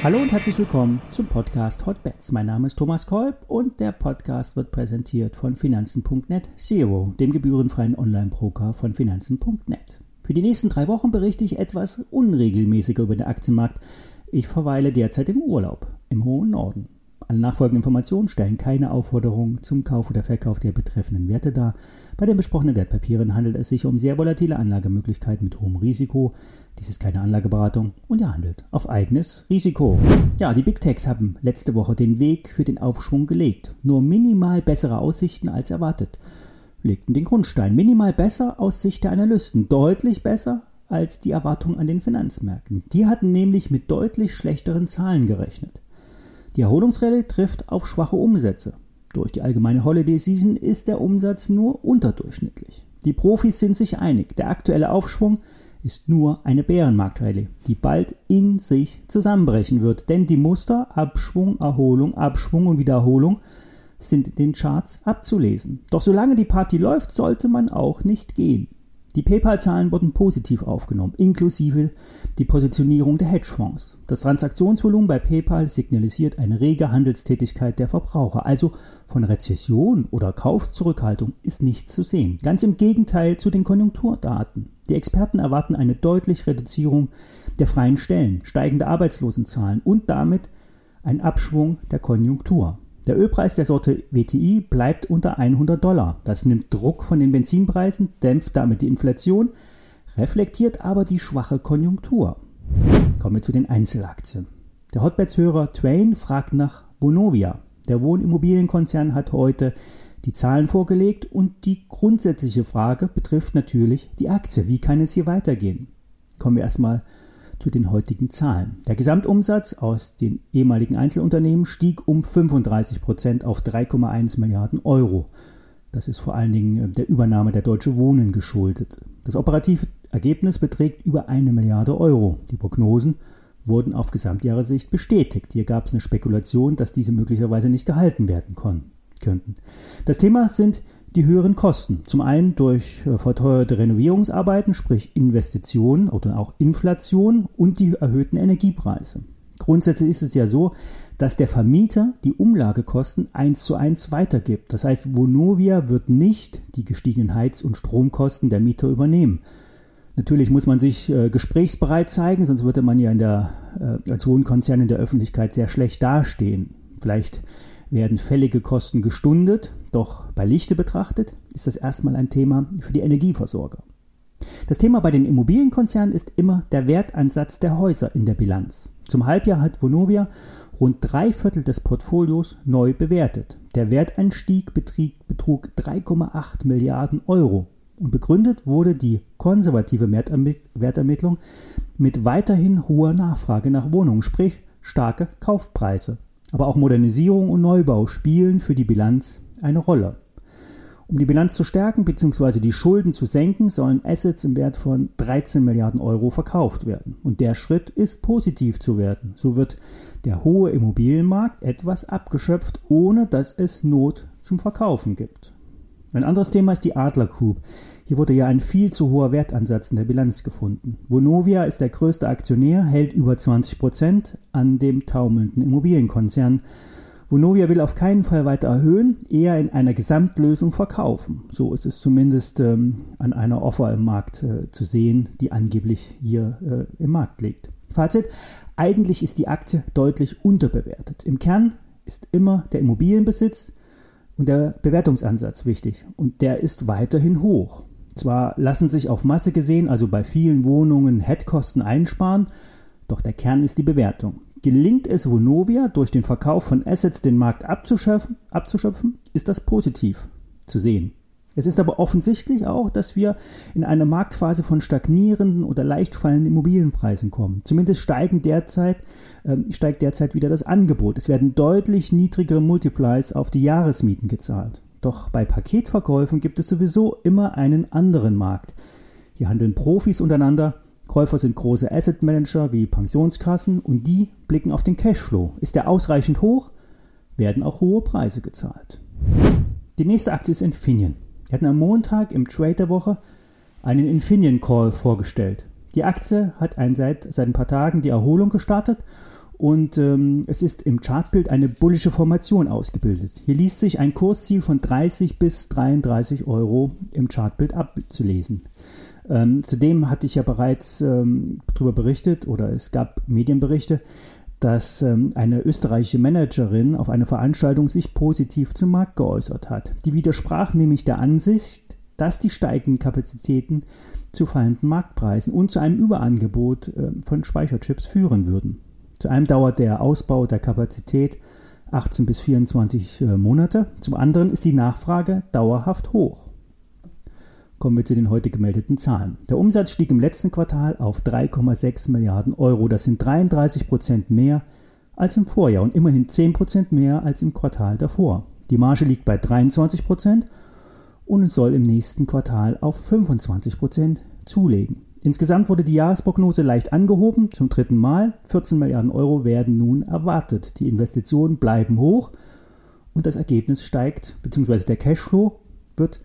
Hallo und herzlich willkommen zum Podcast Hotbets. Mein Name ist Thomas Kolb und der Podcast wird präsentiert von Finanzen.net Zero, dem gebührenfreien Online-Broker von Finanzen.net. Für die nächsten drei Wochen berichte ich etwas unregelmäßiger über den Aktienmarkt. Ich verweile derzeit im Urlaub im hohen Norden. Alle nachfolgenden Informationen stellen keine Aufforderung zum Kauf oder Verkauf der betreffenden Werte dar. Bei den besprochenen Wertpapieren handelt es sich um sehr volatile Anlagemöglichkeiten mit hohem Risiko. Dies ist keine Anlageberatung und er handelt auf eigenes Risiko. Ja, die Big Techs haben letzte Woche den Weg für den Aufschwung gelegt. Nur minimal bessere Aussichten als erwartet. Legten den Grundstein. Minimal besser aus Sicht der Analysten. Deutlich besser als die Erwartungen an den Finanzmärkten. Die hatten nämlich mit deutlich schlechteren Zahlen gerechnet. Die Erholungsrallye trifft auf schwache Umsätze. Durch die allgemeine Holiday Season ist der Umsatz nur unterdurchschnittlich. Die Profis sind sich einig, der aktuelle Aufschwung ist nur eine Bärenmarktrallye, die bald in sich zusammenbrechen wird, denn die Muster Abschwung, Erholung, Abschwung und Wiederholung sind in den Charts abzulesen. Doch solange die Party läuft, sollte man auch nicht gehen. Die PayPal-Zahlen wurden positiv aufgenommen, inklusive die Positionierung der Hedgefonds. Das Transaktionsvolumen bei PayPal signalisiert eine rege Handelstätigkeit der Verbraucher, also von Rezession oder Kaufzurückhaltung ist nichts zu sehen. Ganz im Gegenteil zu den Konjunkturdaten. Die Experten erwarten eine deutliche Reduzierung der freien Stellen, steigende Arbeitslosenzahlen und damit ein Abschwung der Konjunktur. Der Ölpreis der Sorte WTI bleibt unter 100 Dollar. Das nimmt Druck von den Benzinpreisen, dämpft damit die Inflation, reflektiert aber die schwache Konjunktur. Kommen wir zu den Einzelaktien. Der Hotbeds-Hörer Twain fragt nach Bonovia. Der Wohnimmobilienkonzern hat heute die Zahlen vorgelegt und die grundsätzliche Frage betrifft natürlich die Aktie. Wie kann es hier weitergehen? Kommen wir erstmal zu den heutigen Zahlen. Der Gesamtumsatz aus den ehemaligen Einzelunternehmen stieg um 35 Prozent auf 3,1 Milliarden Euro. Das ist vor allen Dingen äh, der Übernahme der Deutsche Wohnen geschuldet. Das operative Ergebnis beträgt über eine Milliarde Euro. Die Prognosen wurden auf Gesamtjahressicht bestätigt. Hier gab es eine Spekulation, dass diese möglicherweise nicht gehalten werden könnten. Das Thema sind die höheren Kosten. Zum einen durch äh, verteuerte Renovierungsarbeiten, sprich Investitionen oder auch Inflation und die erhöhten Energiepreise. Grundsätzlich ist es ja so, dass der Vermieter die Umlagekosten eins zu eins weitergibt. Das heißt, Vonovia wird nicht die gestiegenen Heiz- und Stromkosten der Mieter übernehmen. Natürlich muss man sich äh, gesprächsbereit zeigen, sonst würde man ja der, äh, als Wohnkonzern in der Öffentlichkeit sehr schlecht dastehen. Vielleicht werden fällige Kosten gestundet, doch bei Lichte betrachtet ist das erstmal ein Thema für die Energieversorger. Das Thema bei den Immobilienkonzernen ist immer der Wertansatz der Häuser in der Bilanz. Zum Halbjahr hat Vonovia rund drei Viertel des Portfolios neu bewertet. Der Wertanstieg betrug 3,8 Milliarden Euro und begründet wurde die konservative Wertermittlung mit weiterhin hoher Nachfrage nach Wohnungen, sprich starke Kaufpreise. Aber auch Modernisierung und Neubau spielen für die Bilanz eine Rolle. Um die Bilanz zu stärken bzw. die Schulden zu senken, sollen Assets im Wert von 13 Milliarden Euro verkauft werden. Und der Schritt ist positiv zu werden. So wird der hohe Immobilienmarkt etwas abgeschöpft, ohne dass es Not zum Verkaufen gibt. Ein anderes Thema ist die Adler Group. Hier wurde ja ein viel zu hoher Wertansatz in der Bilanz gefunden. Vonovia ist der größte Aktionär, hält über 20 Prozent an dem taumelnden Immobilienkonzern. Vonovia will auf keinen Fall weiter erhöhen, eher in einer Gesamtlösung verkaufen. So ist es zumindest ähm, an einer Offer im Markt äh, zu sehen, die angeblich hier äh, im Markt liegt. Fazit: Eigentlich ist die Aktie deutlich unterbewertet. Im Kern ist immer der Immobilienbesitz und der Bewertungsansatz wichtig. Und der ist weiterhin hoch. Zwar lassen sich auf Masse gesehen, also bei vielen Wohnungen, Headkosten einsparen, doch der Kern ist die Bewertung. Gelingt es Vonovia durch den Verkauf von Assets den Markt abzuschöpfen, abzuschöpfen, ist das positiv zu sehen. Es ist aber offensichtlich auch, dass wir in eine Marktphase von stagnierenden oder leicht fallenden Immobilienpreisen kommen. Zumindest steigen derzeit, äh, steigt derzeit wieder das Angebot. Es werden deutlich niedrigere Multiplies auf die Jahresmieten gezahlt. Doch bei Paketverkäufen gibt es sowieso immer einen anderen Markt. Hier handeln Profis untereinander. Käufer sind große Asset Manager wie Pensionskassen und die blicken auf den Cashflow. Ist der ausreichend hoch, werden auch hohe Preise gezahlt. Die nächste Aktie ist Infineon. Wir hatten am Montag im Trade der Woche einen Infineon Call vorgestellt. Die Aktie hat ein, seit, seit ein paar Tagen die Erholung gestartet und ähm, es ist im Chartbild eine bullische Formation ausgebildet. Hier liest sich ein Kursziel von 30 bis 33 Euro im Chartbild abzulesen. Ähm, zudem hatte ich ja bereits ähm, darüber berichtet oder es gab Medienberichte, dass ähm, eine österreichische Managerin auf einer Veranstaltung sich positiv zum Markt geäußert hat. Die widersprach nämlich der Ansicht, dass die steigenden Kapazitäten zu fallenden Marktpreisen und zu einem Überangebot äh, von Speicherchips führen würden. Zu einem dauert der Ausbau der Kapazität 18 bis 24 äh, Monate, zum anderen ist die Nachfrage dauerhaft hoch. Kommen wir zu den heute gemeldeten Zahlen. Der Umsatz stieg im letzten Quartal auf 3,6 Milliarden Euro. Das sind 33 Prozent mehr als im Vorjahr und immerhin 10 Prozent mehr als im Quartal davor. Die Marge liegt bei 23 Prozent und soll im nächsten Quartal auf 25 Prozent zulegen. Insgesamt wurde die Jahresprognose leicht angehoben, zum dritten Mal. 14 Milliarden Euro werden nun erwartet. Die Investitionen bleiben hoch und das Ergebnis steigt, beziehungsweise der Cashflow wird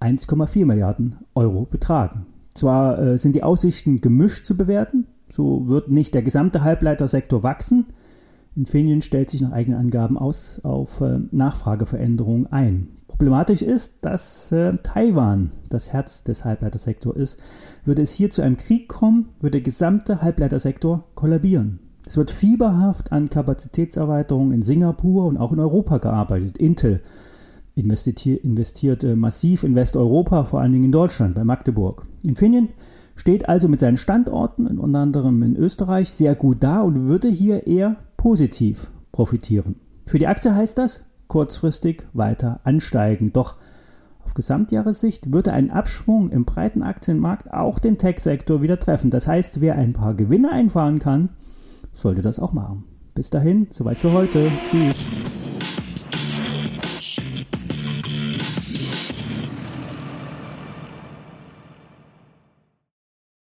1,4 Milliarden Euro betragen. Zwar äh, sind die Aussichten gemischt zu bewerten, so wird nicht der gesamte Halbleitersektor wachsen. Infineon stellt sich nach eigenen Angaben aus auf äh, Nachfrageveränderungen ein. Problematisch ist, dass äh, Taiwan das Herz des Halbleitersektors ist. Würde es hier zu einem Krieg kommen, würde der gesamte Halbleitersektor kollabieren. Es wird fieberhaft an Kapazitätserweiterungen in Singapur und auch in Europa gearbeitet. Intel investiert, investiert äh, massiv in Westeuropa, vor allen Dingen in Deutschland, bei Magdeburg. Infineon steht also mit seinen Standorten, unter anderem in Österreich, sehr gut da und würde hier eher positiv profitieren. Für die Aktie heißt das, kurzfristig weiter ansteigen. Doch auf Gesamtjahressicht würde ein Abschwung im breiten Aktienmarkt auch den Tech-Sektor wieder treffen. Das heißt, wer ein paar Gewinne einfahren kann, sollte das auch machen. Bis dahin, soweit für heute. Tschüss.